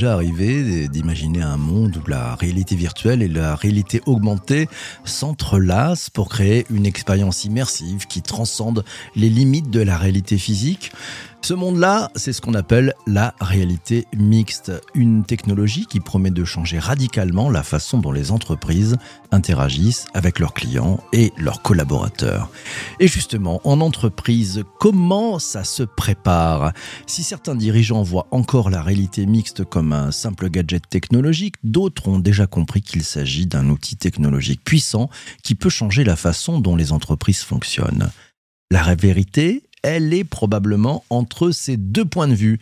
Déjà arrivé d'imaginer un monde où la réalité virtuelle et la réalité augmentée s'entrelacent pour créer une expérience immersive qui transcende les limites de la réalité physique ce monde-là, c'est ce qu'on appelle la réalité mixte, une technologie qui promet de changer radicalement la façon dont les entreprises interagissent avec leurs clients et leurs collaborateurs. Et justement, en entreprise, comment ça se prépare? Si certains dirigeants voient encore la réalité mixte comme un simple gadget technologique, d'autres ont déjà compris qu'il s'agit d'un outil technologique puissant qui peut changer la façon dont les entreprises fonctionnent. La vérité, elle est probablement entre ces deux points de vue.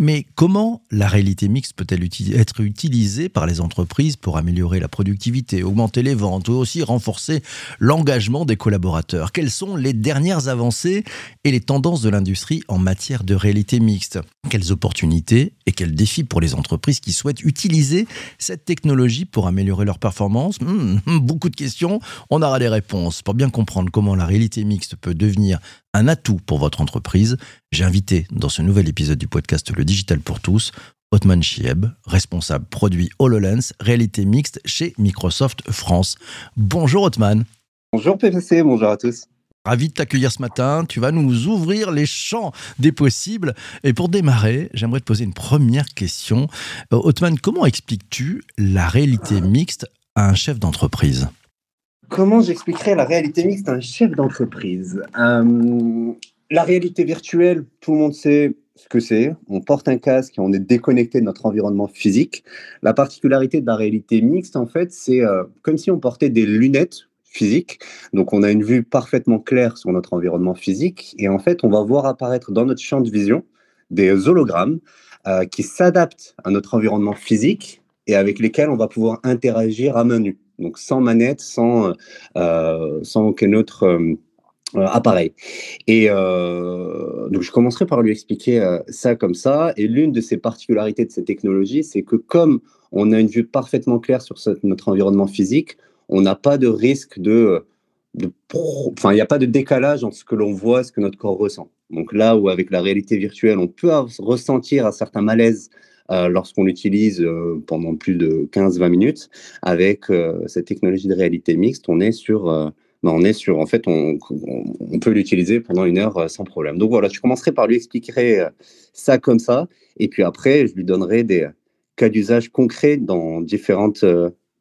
Mais comment la réalité mixte peut-elle être utilisée par les entreprises pour améliorer la productivité, augmenter les ventes ou aussi renforcer l'engagement des collaborateurs? Quelles sont les dernières avancées et les tendances de l'industrie en matière de réalité mixte? Quelles opportunités et quels défis pour les entreprises qui souhaitent utiliser cette technologie pour améliorer leur performance? Hmm, Beaucoup de questions, on aura les réponses. Pour bien comprendre comment la réalité mixte peut devenir un atout pour votre entreprise, j'ai invité dans ce nouvel épisode du podcast Le Digital pour tous Otman Chieb, responsable produit HoloLens, réalité mixte chez Microsoft France. Bonjour Otman. Bonjour PPC, bonjour à tous. Ravi de t'accueillir ce matin. Tu vas nous ouvrir les champs des possibles. Et pour démarrer, j'aimerais te poser une première question. Euh, Otman, comment expliques-tu la réalité mixte à un chef d'entreprise? Comment j'expliquerais la réalité mixte à un chef d'entreprise? Euh, La réalité virtuelle, tout le monde sait ce que c'est. On porte un casque et on est déconnecté de notre environnement physique. La particularité de la réalité mixte, en fait, c'est euh, comme si on portait des lunettes physiques. Donc, on a une vue parfaitement claire sur notre environnement physique. Et en fait, on va voir apparaître dans notre champ de vision des hologrammes euh, qui s'adaptent à notre environnement physique et avec lesquels on va pouvoir interagir à main nue donc sans manette, sans, euh, aucun autre euh, euh, appareil. Et donc je commencerai par lui expliquer ça comme ça. Et l'une de ces particularités de cette technologie, c'est que comme on a une vue parfaitement claire sur notre environnement physique, on n'a pas de risque de, enfin, il n'y a pas de décalage entre ce que l'on voit et ce que notre corps ressent. Donc là où avec la réalité virtuelle, on peut ressentir un certain malaise euh, lorsqu'on l'utilise euh, pendant plus de 15-20 minutes. Avec euh, cette technologie de réalité mixte, on est sur ben, on est sur, en fait, on, on peut l'utiliser pendant une heure sans problème. Donc voilà, je commencerai par lui expliquer ça comme ça, et puis après, je lui donnerai des cas d'usage concrets dans différentes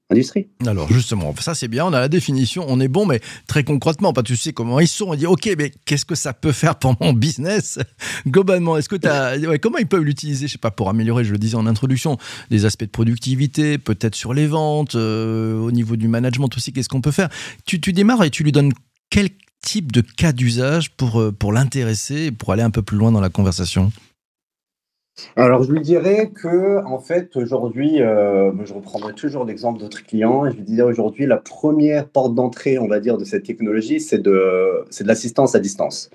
industrie. Alors justement, ça c'est bien, on a la définition, on est bon, mais très concrètement, pas tu sais comment ils sont, on dit ok, mais qu'est-ce que ça peut faire pour mon business globalement? Est-ce que comment ils peuvent l'utiliser, je sais pas, pour améliorer, je le disais en introduction, des aspects de productivité, peut-être sur les ventes, euh, au niveau du management aussi, qu'est-ce qu'on peut faire? Tu, tu démarres et tu lui donnes quel type de cas d'usage pour, euh, pour l'intéresser, pour aller un peu plus loin dans la conversation? Alors, je lui dirais que, en fait, aujourd'hui, euh, je reprendrai toujours l'exemple d'autres clients, et je lui dirais aujourd'hui, la première porte d'entrée, on va dire, de cette technologie, c'est de, de l'assistance à distance.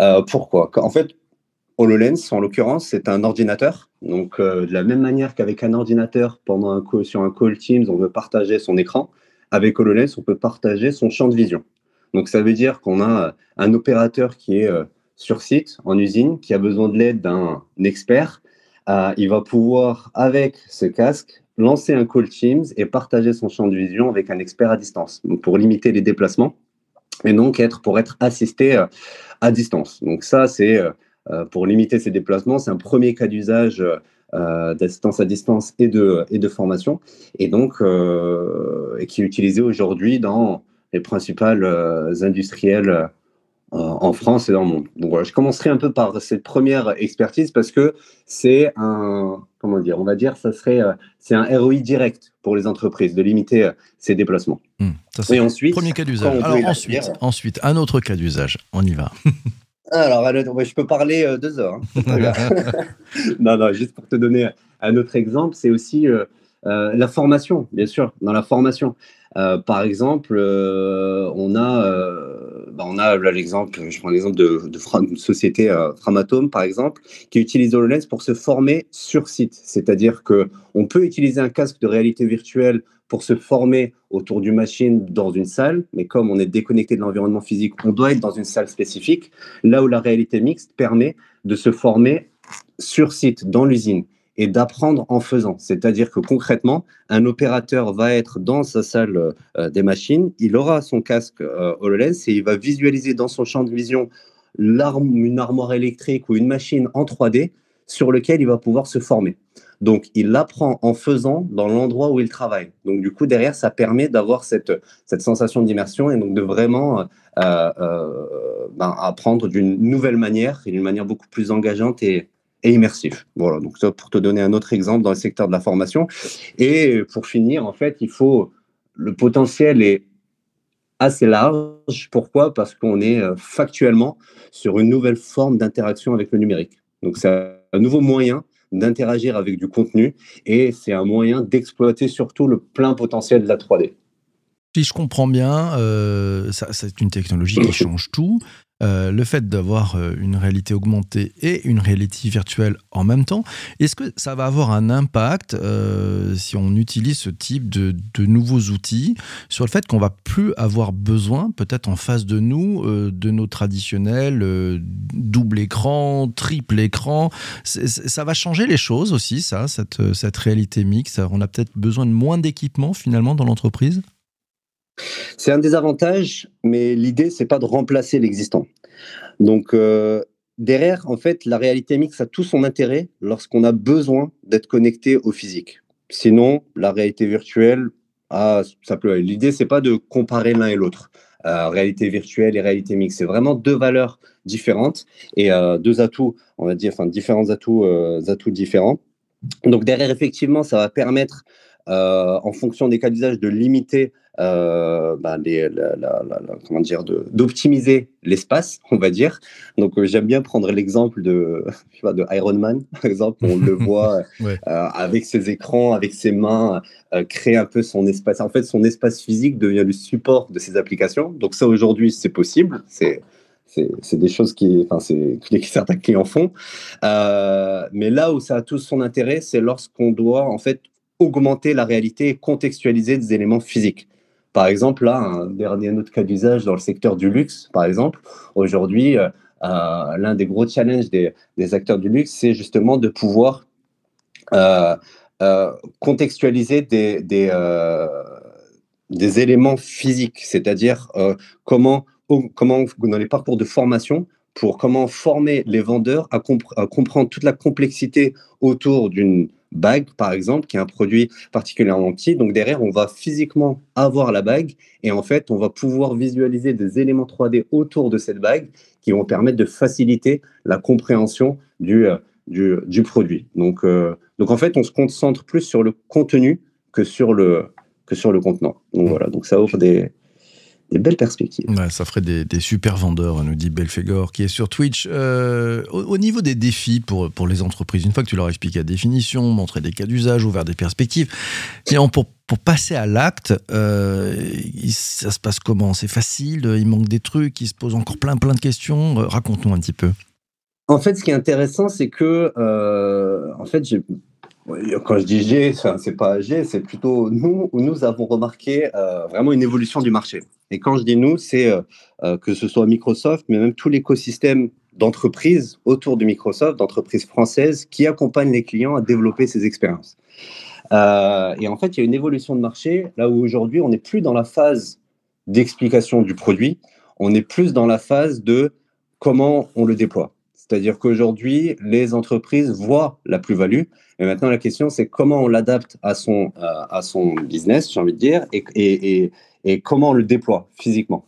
Euh, pourquoi? En fait, HoloLens, en l'occurrence, c'est un ordinateur. Donc, euh, de la même manière qu'avec un ordinateur, pendant un sur un call Teams, on veut partager son écran, avec HoloLens, on peut partager son champ de vision. Donc, ça veut dire qu'on a un opérateur qui est sur site, en usine, qui a besoin de l'aide d'un expert, euh, il va pouvoir, avec ce casque, lancer un call Teams et partager son champ de vision avec un expert à distance, pour limiter les déplacements et donc être, pour être assisté euh, à distance. Donc ça, c'est euh, pour limiter ces déplacements, c'est un premier cas d'usage d'assistance à distance et de, et de formation, et donc et qui est utilisé aujourd'hui dans les principales industriels en France et dans le monde. Donc voilà, je commencerai un peu par cette première expertise parce que c'est un, comment dire, on va dire, ça serait, euh, c'est un ROI direct pour les entreprises de limiter euh, ces déplacements. Hmm, et ensuite, premier cas d'usage. Alors ensuite, ensuite, un autre cas d'usage. On y va. Alors, je peux parler euh, deux heures. Hein. non, non, juste pour te donner un autre exemple, c'est aussi euh, euh, la formation, bien sûr, dans la formation. par exemple, on a, bah, on a l'exemple, je prends l'exemple de, de, société Framatome, par exemple, qui utilise HoloLens pour se former sur site. C'est-à-dire que on peut utiliser un casque de réalité virtuelle pour se former autour d'une machine dans une salle, mais comme on est déconnecté de l'environnement physique, on doit être dans une salle spécifique, là où la réalité mixte permet de se former sur site, dans l'usine, et d'apprendre en faisant. C'est-à-dire que concrètement, un opérateur va être dans sa salle euh, des machines, il aura son casque euh, HoloLens et il va visualiser dans son champ de vision une armoire électrique ou une machine en 3D sur lequel il va pouvoir se former. Donc, il l'apprend en faisant dans l'endroit où il travaille. Donc, du coup, derrière, ça permet d'avoir cette, cette sensation d'immersion et donc de vraiment euh, ben, apprendre d'une nouvelle manière et d'une manière beaucoup plus engageante et, et immersif. Voilà, donc ça pour te donner un autre exemple dans le secteur de la formation. Et pour finir, en fait, il faut le potentiel est assez large. Pourquoi? Parce qu'on est euh, factuellement sur une nouvelle forme d'interaction avec le numérique. Donc c'est un nouveau moyen d'interagir avec du contenu et c'est un moyen d'exploiter surtout le plein potentiel de la 3D. Si je comprends bien, euh, c'est une technologie qui change tout. Euh, le fait d'avoir euh, une réalité augmentée et une réalité virtuelle en même temps, est-ce que ça va avoir un impact euh, si on utilise ce type de, nouveaux outils sur le fait qu'on va plus avoir besoin, peut-être en face de nous, de nos traditionnels double écran, triple écran? Ça va changer les choses aussi, ça, cette, cette réalité mixte? On a peut-être besoin de moins d'équipements finalement dans l'entreprise? C'est un des avantages, mais l'idée, c'est pas de remplacer l'existant. Donc, euh, derrière, en fait, la réalité mixte a tout son intérêt lorsqu'on a besoin d'être connecté au physique. Sinon, la réalité virtuelle, ah, ça peut. L'idée, c'est pas de comparer l'un et l'autre. Euh, réalité virtuelle et réalité mixte, c'est vraiment deux valeurs différentes et euh, deux atouts, on va dire, enfin différents atouts, atouts différents. Donc derrière, effectivement, ça va permettre, en fonction des cas d'usage, de limiter euh, bah, comment dire, d'optimiser l'espace, on va dire. Donc, euh, j'aime bien prendre l'exemple de, de Iron Man, par exemple. On le voit euh, avec ses écrans, avec ses mains, créer un peu son espace. En fait, son espace physique devient le support de ses applications. Donc, ça, aujourd'hui, c'est possible. C'est c'est des choses qui, enfin, c'est que certains clients font. mais là où ça a tout son intérêt, c'est lorsqu'on doit en fait augmenter la réalité et contextualiser des éléments physiques. Par exemple, là, un dernier autre cas d'usage dans le secteur du luxe, par exemple, aujourd'hui, euh, euh, l'un des gros challenges des, acteurs du luxe, c'est justement de pouvoir euh, contextualiser des, éléments physiques, c'est-à-dire comment, comment, dans les parcours de formation, pour comment former les vendeurs à comprendre toute la complexité autour d'une bague, par exemple, qui est un produit particulièrement petit. Donc derrière, on va physiquement avoir la bague et en fait, on va pouvoir visualiser des éléments 3D autour de cette bague qui vont permettre de faciliter la compréhension du, euh, du, produit. Donc, euh, donc en fait, on se concentre plus sur le contenu que sur le, que sur le contenant. Donc voilà, donc ça offre des, des belles perspectives. ça ferait des, super vendeurs, nous dit Belfegor, qui est sur Twitch. Euh, au, niveau des défis pour, pour les entreprises, une fois que tu leur expliques la définition, montrer des cas d'usage, ouvrir des perspectives, pour, pour passer à l'acte, euh, ça se passe comment? C'est facile? Il manque des trucs? Il se pose encore plein plein de questions? Euh, Raconte-nous un petit peu. En fait, ce qui est intéressant, c'est que, en fait, j'ai quand je dis G, c'est pas G, c'est plutôt nous où nous avons remarqué euh, vraiment une évolution du marché. Et quand je dis nous, c'est euh, euh, que ce soit Microsoft, mais même tout l'écosystème d'entreprises autour de Microsoft, d'entreprises françaises qui accompagnent les clients à développer ces expériences. et en fait, il y a une évolution de marché là où aujourd'hui, on n'est plus dans la phase d'explication du produit, on est plus dans la phase de comment on le déploie. C'est-à-dire qu'aujourd'hui, les entreprises voient la plus-value. Et maintenant, la question, c'est comment on l'adapte à son, euh, à son business, j'ai envie de dire, et, et, et, comment on le déploie physiquement.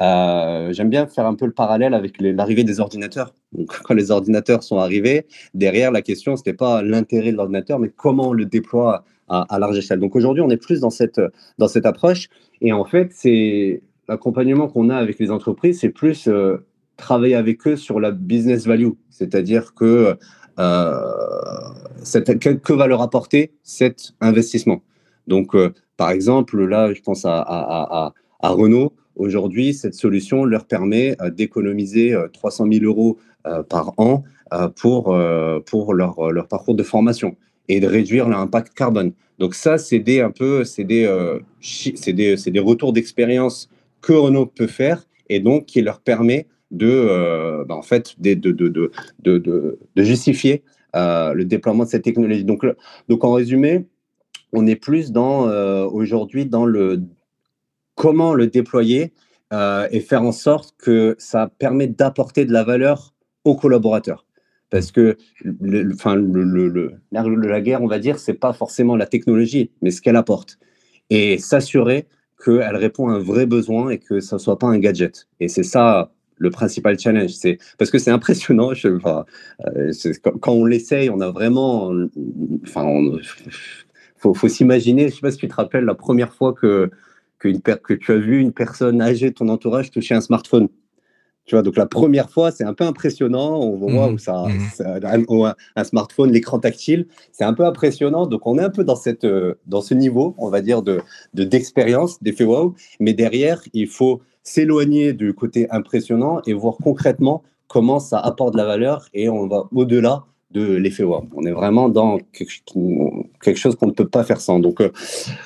Euh, j'aime bien faire un peu le parallèle avec l'arrivée des ordinateurs. Quand les ordinateurs sont arrivés, derrière, la question, ce n'était pas l'intérêt de l'ordinateur, mais comment on le déploie à, large échelle. Donc, aujourd'hui, on est plus dans cette, dans cette approche. Et en fait, c'est l'accompagnement qu'on a avec les entreprises, c'est plus... Euh, travailler avec eux sur la business value, c'est-à-dire que cette, que, va leur apporter cet investissement. Donc, par exemple, là, je pense à, Renault. Aujourd'hui, cette solution leur permet d'économiser 300 000 euros par an pour, pour leur, leur parcours de formation et de réduire l'impact carbone. Donc ça, c'est des un peu, c'est des, euh, des, des, retours d'expérience que Renault peut faire et donc qui leur permet de, euh, bah, en fait, de, de, de, de, justifier euh, le déploiement de cette technologie. Donc, donc en résumé, on est plus dans aujourd'hui dans le comment le déployer et faire en sorte que ça permet d'apporter de la valeur aux collaborateurs. Parce que le, enfin, le, la guerre, on va dire, c'est pas forcément la technologie, mais ce qu'elle apporte. Et s'assurer qu'elle répond à un vrai besoin et que ça soit pas un gadget. Et c'est ça le principal challenge. C'est parce que c'est impressionnant. Euh, quand, on l'essaye, on a vraiment. Enfin, faut, faut s'imaginer. Je sais pas si tu te rappelles la première fois que que, une, que tu as vu une personne âgée de ton entourage toucher un smartphone. Tu vois, donc la première fois, c'est un peu impressionnant. On voit mmh où ça, mmh un, smartphone, l'écran tactile, c'est un peu impressionnant. Donc on est un peu dans cette, euh, dans ce niveau, on va dire de d'expérience, d'effet wow. Mais derrière, il faut s'éloigner du côté impressionnant et voir concrètement comment ça apporte de la valeur et on va au-delà de l'effet wow. On est vraiment dans quelque chose qu'on ne peut pas faire sans. Donc, euh,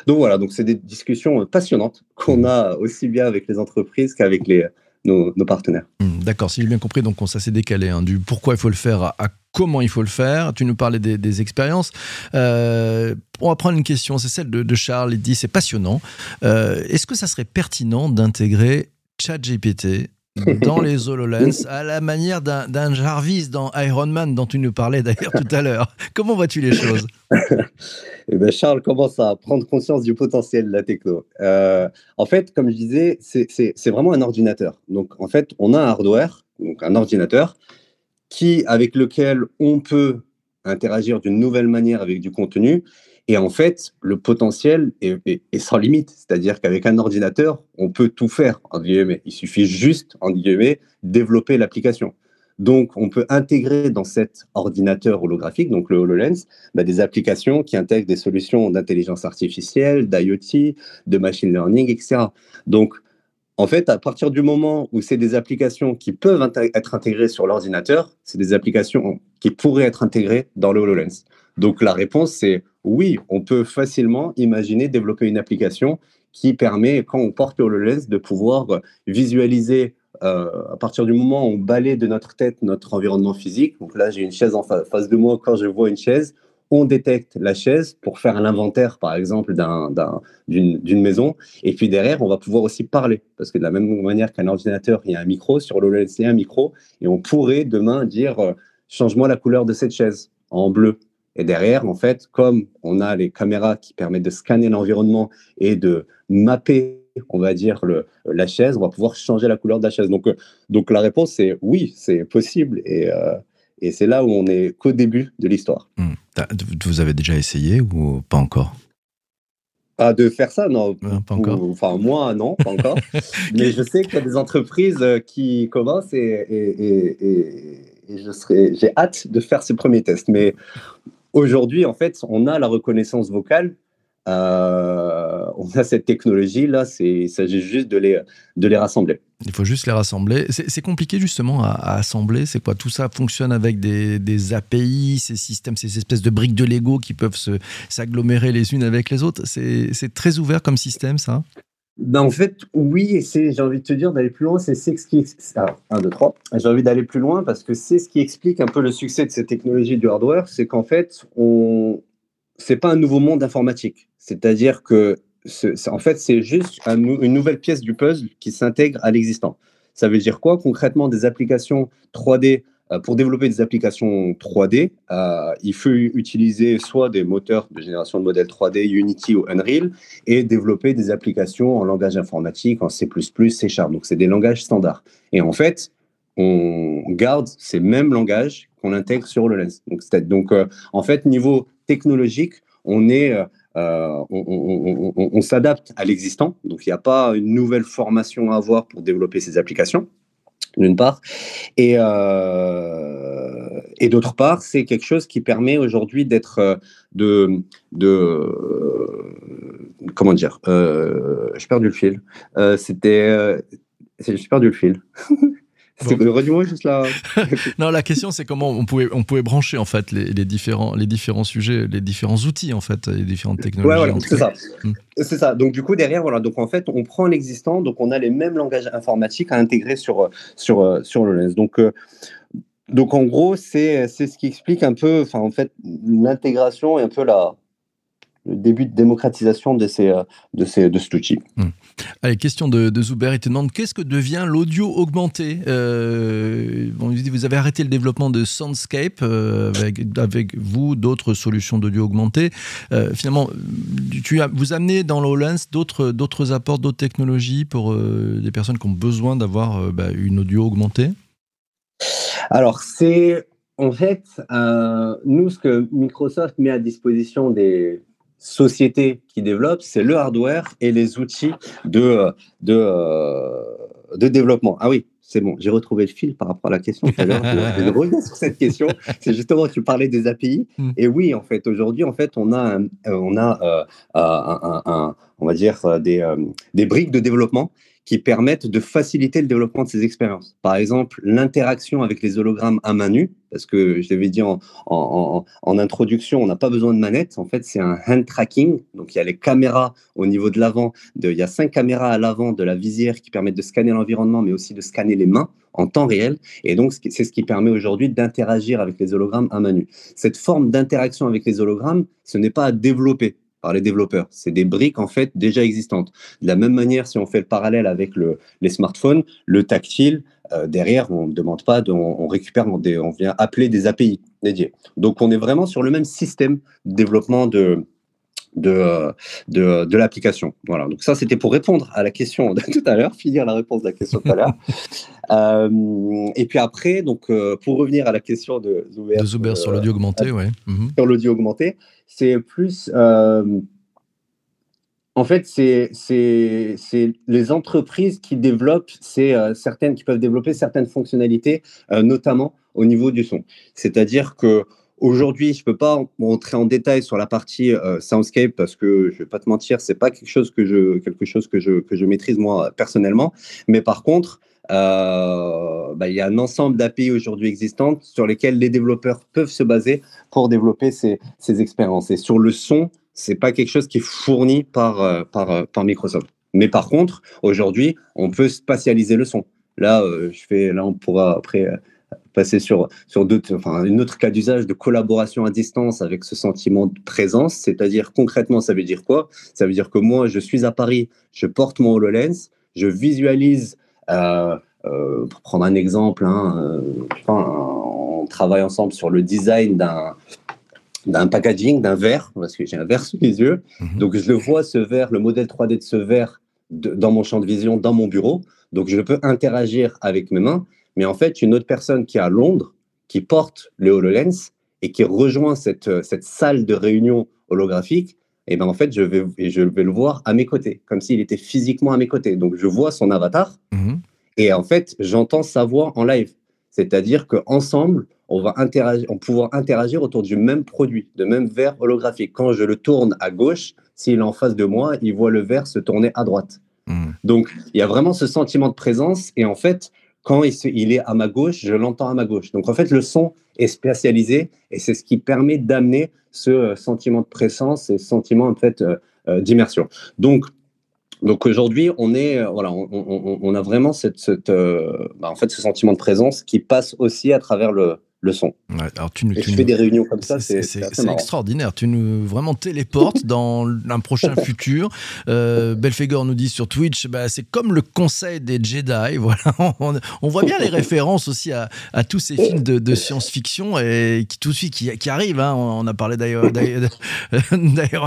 donc voilà, donc c'est des discussions passionnantes qu'on a aussi bien avec les entreprises qu'avec les nos, partenaires. Hmm, d'accord, si j'ai bien compris, donc ça s'est décalé hein, du pourquoi il faut le faire à, comment il faut le faire. Tu nous parlais des, expériences. Euh, on va prendre une question, c'est celle de, Charles. Il dit c'est passionnant. Euh, est-ce que ça serait pertinent d'intégrer ChatGPT dans les HoloLens, à la manière d'un Jarvis dans Iron Man dont tu nous parlais d'ailleurs tout à l'heure. Comment vois-tu les choses? Eh ben Charles commence à prendre conscience du potentiel de la techno. Euh, en fait, comme je disais, c'est vraiment un ordinateur. Donc, en fait, on a un hardware, donc un ordinateur, qui, avec lequel on peut interagir d'une nouvelle manière avec du contenu et en fait, le potentiel est, sans limite. C'est-à-dire qu'avec un ordinateur, on peut tout faire, guillemets. Il suffit juste, en guillemets, développer l'application. Donc, on peut intégrer dans cet ordinateur holographique, donc le HoloLens, bah, des applications qui intègrent des solutions d'intelligence artificielle, d'IoT, de machine learning, etc. Donc, en fait, à partir du moment où c'est des applications qui peuvent être intégrées sur l'ordinateur, c'est des applications qui pourraient être intégrées dans le HoloLens. Donc, la réponse, c'est oui, on peut facilement imaginer développer une application qui permet, quand on porte le HoloLens, de pouvoir visualiser euh, à partir du moment où on balaye de notre tête notre environnement physique. Donc là, j'ai une chaise en face de moi. Quand je vois une chaise, on détecte la chaise pour faire l'inventaire, par exemple, d'une maison. Et puis derrière, on va pouvoir aussi parler. Parce que de la même manière qu'un ordinateur, il y a un micro, sur y a un micro. Et on pourrait demain dire, euh, change-moi la couleur de cette chaise en bleu. Et derrière, en fait, comme on a les caméras qui permettent de scanner l'environnement et de mapper, on va dire, le, la chaise, on va pouvoir changer la couleur de la chaise. Donc, euh, donc la réponse, c'est oui, c'est possible. Et, euh, et c'est là où on est qu'au début de l'histoire. Hmm. Vous avez déjà essayé ou pas encore? Ah, de faire ça, non. pas encore. Enfin, moi, non, pas encore. Mais je sais qu'il y a des entreprises euh, qui commencent et, et, et, et je serai, j'ai hâte de faire ces premiers tests. Mais Aujourd'hui, en fait, on a la reconnaissance vocale. Euh, on a cette technologie là, il s'agit juste de les, de les rassembler. Il faut juste les rassembler. C'est compliqué justement à, assembler. C'est quoi? Tout ça fonctionne avec des, des, API, ces systèmes, ces espèces de briques de Lego qui peuvent s'agglomérer les unes avec les autres. C'est très ouvert comme système, ça? Ben, en fait, oui, c'est, j'ai envie de te dire d'aller plus loin, c'est, ce qui. Alors, 1, 2, 3. J'ai envie d'aller plus loin parce que c'est ce qui explique un peu le succès de cette technologie du hardware, c'est qu'en fait, on. C'est pas un nouveau monde informatique. C'est-à-dire que, en fait, c'est juste une nouvelle pièce du puzzle qui s'intègre à l'existant. Ça veut dire quoi Concrètement, des applications 3D euh, pour développer des applications 3D, euh, il faut utiliser soit des moteurs de génération de modèles 3D, Unity ou Unreal, et développer des applications en langage informatique, en C++, C Sharp. Donc, c'est des langages standards. Et en fait, on garde ces mêmes langages qu'on intègre sur le Lens. Donc, euh, en fait, niveau technologique, on est... on s'adapte à l'existant, donc il n'y a pas une nouvelle formation à avoir pour développer ces applications. D'une part. Et, euh, et d'autre part, c'est quelque chose qui permet aujourd'hui d'être euh, de, de euh, comment dire, euh, j'ai perdu le fil. C'était, j'ai perdu le fil. Redis-moi juste là. non, la question c'est comment on pouvait, on pouvait brancher en fait les, les, différents, les différents sujets, les différents outils en fait, les différentes technologies. Ouais, c'est ça. Hmm. C'est ça. Donc du coup derrière voilà, donc en fait on prend l'existant, donc on a les mêmes langages informatiques à intégrer sur sur sur le lens. Donc euh, donc en gros c'est c'est ce qui explique un peu, enfin en fait l'intégration et un peu la le début de démocratisation de, ces, euh, de, ces, de cet outil. Hmm. Allez, question de, de, Zuber, il te demande qu'est-ce que devient l'audio augmenté euh, bon, Vous avez arrêté le développement de Soundscape euh, avec, avec, vous, d'autres solutions d'audio augmenté. Euh, finalement, tu as, vous amenez dans l'HoloLens d'autres, d'autres apports, d'autres technologies pour euh, des personnes qui ont besoin d'avoir euh, bah, une audio augmentée? Alors, c'est en fait, nous, ce que Microsoft met à disposition des, société qui développe, c'est le hardware et les outils de, de, euh, de développement. Ah oui, c'est bon, j'ai retrouvé le fil par rapport à la question tout à l'heure. je reviens sur cette question. C'est justement, tu parlais des API. Hmm. Et oui, en fait, aujourd'hui, en fait, on a, un, on a euh, un, un, on va dire, des, euh, des briques de développement qui permettent de faciliter le développement de ces expériences. Par exemple, l'interaction avec les hologrammes à main nue, parce que je l'avais dit en, introduction, on n'a pas besoin de manette. En fait, c'est un hand tracking. Donc, il y a les caméras au niveau de l'avant. Il y a cinq caméras à l'avant de la visière qui permettent de scanner l'environnement, mais aussi de scanner les mains en temps réel. Et donc, c'est ce qui permet aujourd'hui d'interagir avec les hologrammes à main nue. Cette forme d'interaction avec les hologrammes, ce n'est pas à développer par les développeurs. C'est des briques en fait déjà existantes. De la même manière, si on fait le parallèle avec le, les smartphones, le tactile, euh, derrière, on ne demande pas, on, récupère, on, vient appeler des API dédiés. Donc on est vraiment sur le même système de développement de, de, de, de l'application. Voilà, donc ça c'était pour répondre à la question de tout à l'heure, finir la réponse de la question tout à l'heure. euh, et puis après, donc euh, pour revenir à la question de Zuber, de Zuber sur l'audio augmenté, ouais. Mm-hmm. Sur l'audio augmenté, c'est plus. Euh, en fait, c'est les entreprises qui développent, euh, certaines qui peuvent développer certaines fonctionnalités, euh, notamment au niveau du son. C'est-à-dire que Aujourd'hui, je peux pas rentrer en détail sur la partie euh, soundscape parce que je vais pas te mentir, c'est pas quelque chose que je quelque chose que je que je maîtrise moi personnellement. Mais par contre, euh, bah, il y a un ensemble d'API aujourd'hui existantes sur lesquelles les développeurs peuvent se baser pour développer ces, ces expériences. Et sur le son, c'est pas quelque chose qui est fourni par, euh, par, Microsoft. Mais par contre, aujourd'hui, on peut spatialiser le son. Là, je fais, là, on pourra après passer sur, sur d'autres, enfin, une autre cas d'usage de collaboration à distance avec ce sentiment de présence. C'est-à-dire, concrètement, ça veut dire quoi? Ça veut dire que moi, je suis à Paris, je porte mon HoloLens, je visualise euh, euh, pour prendre un exemple, hein, euh, on travaille ensemble sur le design d'un d'un packaging, d'un verre, parce que j'ai un verre sous les yeux. Mmh. Donc, je le vois, ce verre, le modèle 3D de ce verre de, dans mon champ de vision, dans mon bureau. Donc, je peux interagir avec mes mains. Mais en fait, une autre personne qui est à Londres, qui porte le HoloLens et qui rejoint cette, cette salle de réunion holographique, et ben en fait, je vais, je vais le voir à mes côtés, comme s'il était physiquement à mes côtés. Donc, je vois son avatar. Mmh. Et en fait, j'entends sa voix en live. C'est-à-dire qu'ensemble, on va interagir, on pouvoir interagir autour du même produit, de même verre holographique. Quand je le tourne à gauche, s'il est en face de moi, il voit le verre se tourner à droite. Mmh. Donc, il y a vraiment ce sentiment de présence. Et en fait, quand il, est à ma gauche, je l'entends à ma gauche. Donc, en fait, le son est spécialisé et c'est ce qui permet d'amener ce euh, sentiment de présence et ce sentiment, en fait, euh, euh, d'immersion. Donc, donc aujourd'hui, on est voilà, on, a vraiment cette, bah en fait ce sentiment de présence qui passe aussi à travers le, le son. Ouais, alors tu, et tu je fais des réunions comme ça, c'est extraordinaire. Tu nous vraiment téléportes dans un prochain futur. Euh, Belfegor nous dit sur Twitch, bah, c'est comme le conseil des Jedi. Voilà, on, on voit bien les références aussi à, à tous ces films de, de science-fiction et qui tout de suite qui, qui arrivent. Hein. On a parlé d'Iron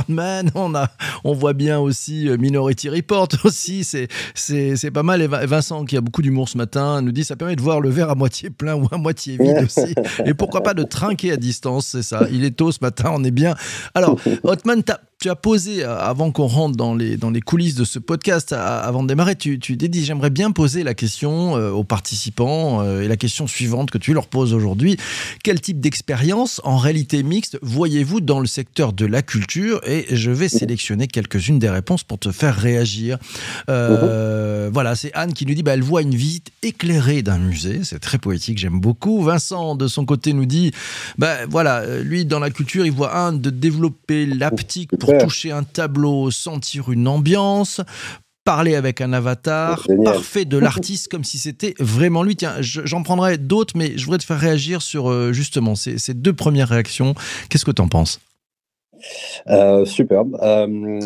Man, on a, on voit bien aussi Minority Report aussi. C'est c'est pas mal. Et Vincent qui a beaucoup d'humour ce matin nous dit ça permet de voir le verre à moitié plein ou à moitié vide aussi. Et pourquoi pas de trinquer à distance, c'est ça. Il est tôt ce matin, on est bien. Alors, Hotman, tu as posé, euh, avant qu'on rentre dans les, dans les coulisses de ce podcast, avant de démarrer, tu, tu j'aimerais bien poser la question euh, aux participants euh, et la question suivante que tu leur poses aujourd'hui. Quel type d'expérience en réalité mixte voyez-vous dans le secteur de la culture? Et je vais sélectionner quelques-unes des réponses pour te faire réagir. Voilà, c'est Anne qui nous dit bah, elle voit une visite éclairée d'un musée. C'est très poétique, j'aime beaucoup. Vincent, de son côté, nous dit bah, voilà, lui, dans la culture, il voit un de développer l'aptique pour toucher un tableau, sentir une ambiance, parler avec un avatar parfait de l'artiste comme si c'était vraiment lui. Tiens, j'en prendrai d'autres, mais je voudrais te faire réagir sur euh, justement ces, deux premières réactions. Qu'est-ce que tu en penses? Euh, superbe. Euh,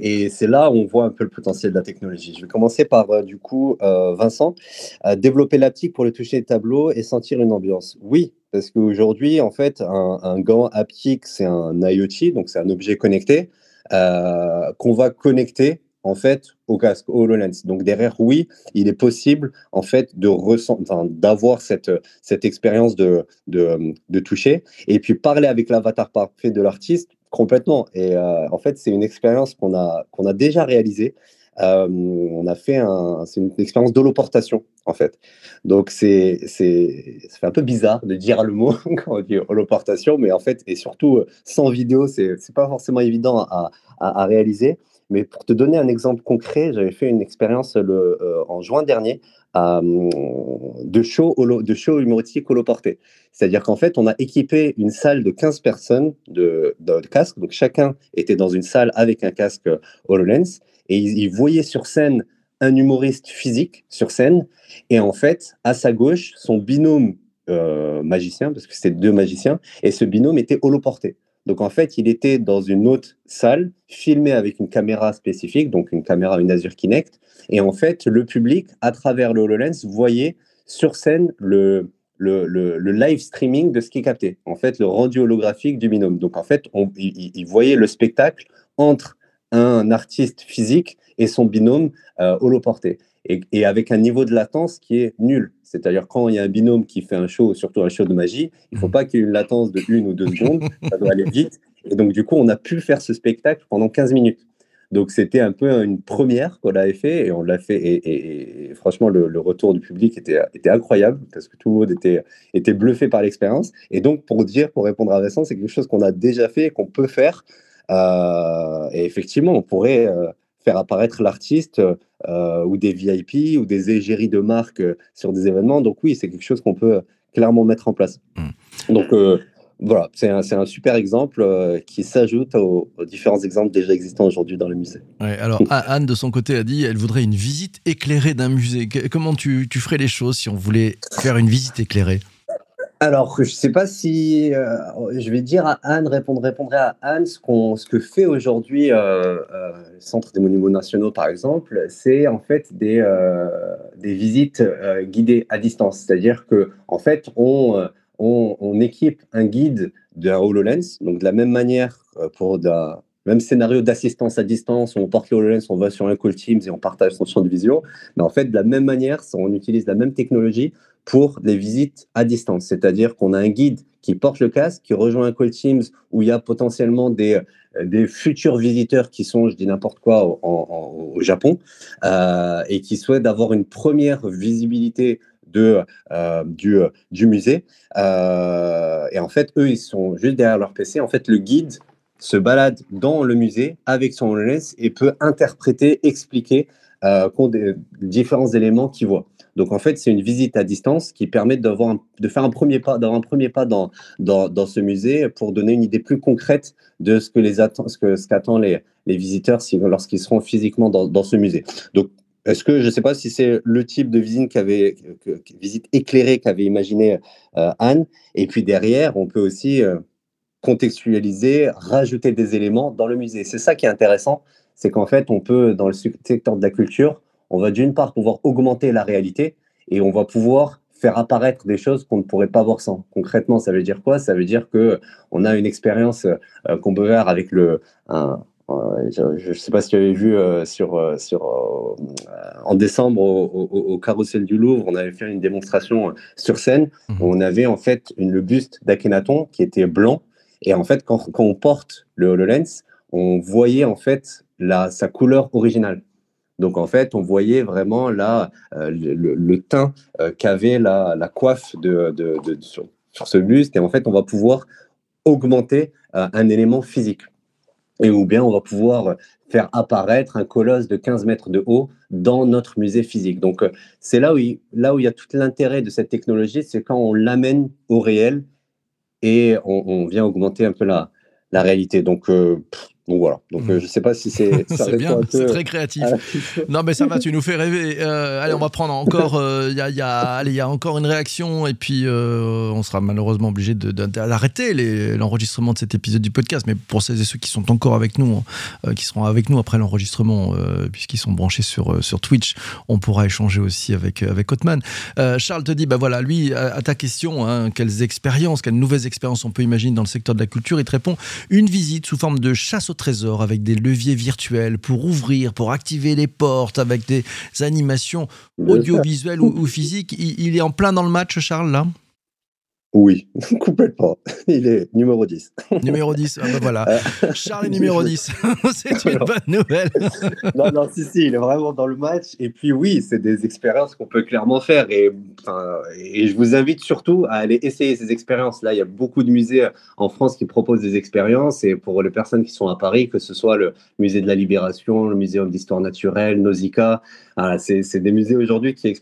et c'est là où on voit un peu le potentiel de la technologie. Je vais commencer par, du coup, Vincent, développer l'aptique pour le toucher des tableaux et sentir une ambiance. Oui, parce qu'aujourd'hui, en fait, un, gant haptique, c'est un IoT, donc c'est un objet connecté euh, qu'on va connecter en fait au casque HoloLens. Donc derrière, oui, il est possible en fait de d'avoir cette, cette expérience de, de, toucher et puis parler avec l'avatar parfait de l'artiste complètement. Et euh, en fait, c'est une expérience qu'on a qu'on a déjà réalisée euh, on a fait un, c'est une expérience d'holoportation en fait. Donc c'est, c'est, ça fait un peu bizarre de dire le mot quand on dit holoportation, mais en fait et surtout euh, sans vidéo, c'est, c'est pas forcément évident à, à, réaliser. Mais pour te donner un exemple concret, j'avais fait une expérience le, euh, en juin dernier de show, holo, de show humoristique holoporté. C'est-à-dire qu'en fait, on a équipé une salle de 15 personnes de, de, de casque. Donc chacun était dans une salle avec un casque HoloLens et il, voyait sur scène un humoriste physique sur scène, et en fait, à sa gauche, son binôme euh, magicien, parce que c'était deux magiciens, et ce binôme était holoporté. Donc en fait, il était dans une autre salle, filmé avec une caméra spécifique, donc une caméra, une Azure Kinect, et en fait, le public, à travers le HoloLens, voyait sur scène le, le, le, live streaming de ce qui est capté, en fait, le rendu holographique du binôme. Donc en fait, on, il voyait le spectacle entre un artiste physique et son binôme euh, holoporté. Et, et, avec un niveau de latence qui est nul. C'est-à-dire quand il y a un binôme qui fait un show, surtout un show de magie, il ne faut mm. pas qu'il y ait une latence de une ou deux secondes, ça doit aller vite. Et donc du coup, on a pu faire ce spectacle pendant 15 minutes. Donc c'était un peu une première qu'on avait fait et on l'a fait. Et, franchement, le, retour du public était, était incroyable parce que tout le monde était, était bluffé par l'expérience. Et donc pour dire, pour répondre à Vincent, c'est quelque chose qu'on a déjà fait et qu'on peut faire euh, et effectivement, on pourrait euh, faire apparaître l'artiste euh, ou des VIP ou des égéries de marque sur des événements. Donc oui, c'est quelque chose qu'on peut clairement mettre en place. Mmh. Donc voilà, c'est un, un, super exemple qui s'ajoute aux, différents exemples déjà existants aujourd'hui dans le musée. Ouais, alors Anne, de son côté, a dit elle voudrait une visite éclairée d'un musée. Comment tu, tu, ferais les choses si on voulait faire une visite éclairée? Alors, je ne sais pas si euh, je vais dire à Anne, répondre, à Anne ce, ce que fait aujourd'hui euh, euh, le Centre des Monuments Nationaux, par exemple, c'est en fait des, des visites guidées à distance. C'est-à-dire que en fait, on, on, équipe un guide de HoloLens, donc de la même manière pour de, même scénario d'assistance à distance, on porte le HoloLens, on va sur un call Teams et on partage son champ de vision. Mais en fait, de la même manière, on utilise la même technologie pour les visites à distance. C'est-à-dire qu'on a un guide qui porte le casque, qui rejoint un call Teams où il y a potentiellement des, euh, des futurs visiteurs qui sont, je dis n'importe quoi, au, Japon euh, et qui souhaitent avoir une première visibilité de, euh, du, du, musée. et en fait, eux, ils sont juste derrière leur PC. En fait, le guide se balade dans le musée avec son HoloLens et peut interpréter, expliquer euh, différents éléments qu'il voit. Donc en fait, c'est une visite à distance qui permet de faire un premier pas, un premier pas dans, dans, dans, ce musée pour donner une idée plus concrète de ce que les ce que ce qu'attendent les, les visiteurs lorsqu'ils seront physiquement dans, dans ce musée. Donc est-ce que je ne sais pas si c'est le type de visite qu'avait visite éclairée qu'avait imaginé euh, Anne. Et puis derrière, on peut aussi euh, contextualiser, rajouter des éléments dans le musée. C'est ça qui est intéressant, c'est qu'en fait, on peut, dans le secteur de la culture, on va d'une part pouvoir augmenter la réalité et on va pouvoir faire apparaître des choses qu'on ne pourrait pas voir sans. Concrètement, ça veut dire quoi? Ça veut dire que on a une expérience euh, qu'on peut faire avec le je ne sais pas si tu avais vu euh, sur, euh, sur, en décembre au, carrousel du Louvre, on avait fait une démonstration sur scène mmh où on avait en fait une, le buste d'Akhenaton qui était blanc. Et en fait, quand, quand on porte le HoloLens, on voyait en fait la, sa couleur originale. Donc en fait, on voyait vraiment là euh, le, teint euh, qu'avait la, coiffe de, sur, ce buste. Et en fait, on va pouvoir augmenter euh, un élément physique. Et ou bien on va pouvoir faire apparaître un colosse de 15 mètres de haut dans notre musée physique. Donc c'est là où, il, là où il y a tout l'intérêt de cette technologie, c'est quand on l'amène au réel et on, vient augmenter un peu la, la réalité. Donc, donc voilà. Donc euh, je sais pas si c'est. c'est bien, c'est très créatif. non mais ça va, tu nous fais rêver. Euh, allez, on va prendre encore. Euh, il y, a, y, a, y a encore une réaction et puis on sera malheureusement obligé d'arrêter l'enregistrement de cet épisode du podcast. Mais pour celles et ceux qui sont encore avec nous, hein, qui seront avec nous après l'enregistrement, puisqu'ils sont branchés sur sur Twitch, on pourra échanger aussi avec avec Hotman. Charles te dit, bah voilà, lui à, ta question, hein, quelles expériences, quelles nouvelles expériences on peut imaginer dans le secteur de la culture, il te répond une visite sous forme de chasse au trésor avec des leviers virtuels pour ouvrir, pour activer les portes, avec des animations audiovisuelles ou, physiques. il, est en plein dans le match, Charles, là? Oui, complètement. Il est numéro 10. Numéro 10, ah bah voilà. Euh, Charles est numéro 10. c'est une bonne nouvelle. non, non, si, si, il est vraiment dans le match. Et puis oui, c'est des expériences qu'on peut clairement faire. Et, et je vous invite surtout à aller essayer ces expériences-là. Il y a beaucoup de musées en France qui proposent des expériences. Et pour les personnes qui sont à Paris, que ce soit le musée de la Libération, le Muséum d'histoire naturelle, Nausicaa, c'est des musées aujourd'hui qui,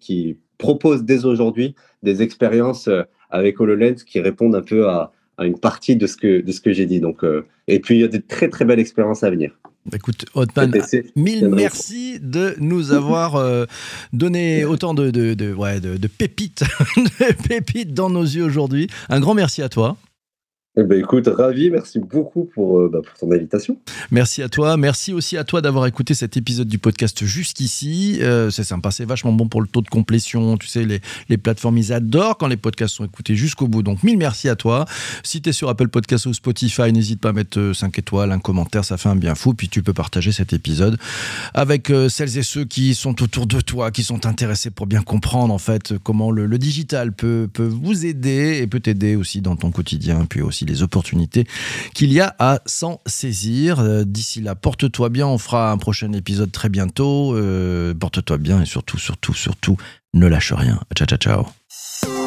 qui proposent dès aujourd'hui des expériences euh, avec HoloLens qui répondent un peu à, une partie de ce que, de ce que j'ai dit. Donc, euh, et puis, il y a de très, très belles expériences à venir. Écoute, Hotman, mille merci de nous avoir euh, donné autant de, de, de, ouais, de, de pépites, de pépites dans nos yeux aujourd'hui. Un grand merci à toi. Eh ben, écoute, ravi, merci beaucoup pour, euh, bah, pour ton invitation. Merci à toi, merci aussi à toi d'avoir écouté cet épisode du podcast jusqu'ici. Euh, c'est sympa, c'est vachement bon pour le taux de complétion. Tu sais, les, plateformes, ils adorent quand les podcasts sont écoutés jusqu'au bout. Donc, mille merci à toi. Si tu es sur Apple Podcast ou Spotify, n'hésite pas à mettre 5 euh, étoiles, un commentaire, ça fait un bien fou. Puis tu peux partager cet épisode avec celles et ceux qui sont autour de toi, qui sont intéressés pour bien comprendre en fait comment le, le digital peut, peut vous aider et peut t'aider aussi dans ton quotidien, puis aussi les opportunités qu'il y a à s'en saisir. Euh, d'ici là, porte-toi bien. On fera un prochain épisode très bientôt. Euh, porte-toi bien et surtout, surtout, surtout, ne lâche rien. Ciao, ciao, ciao.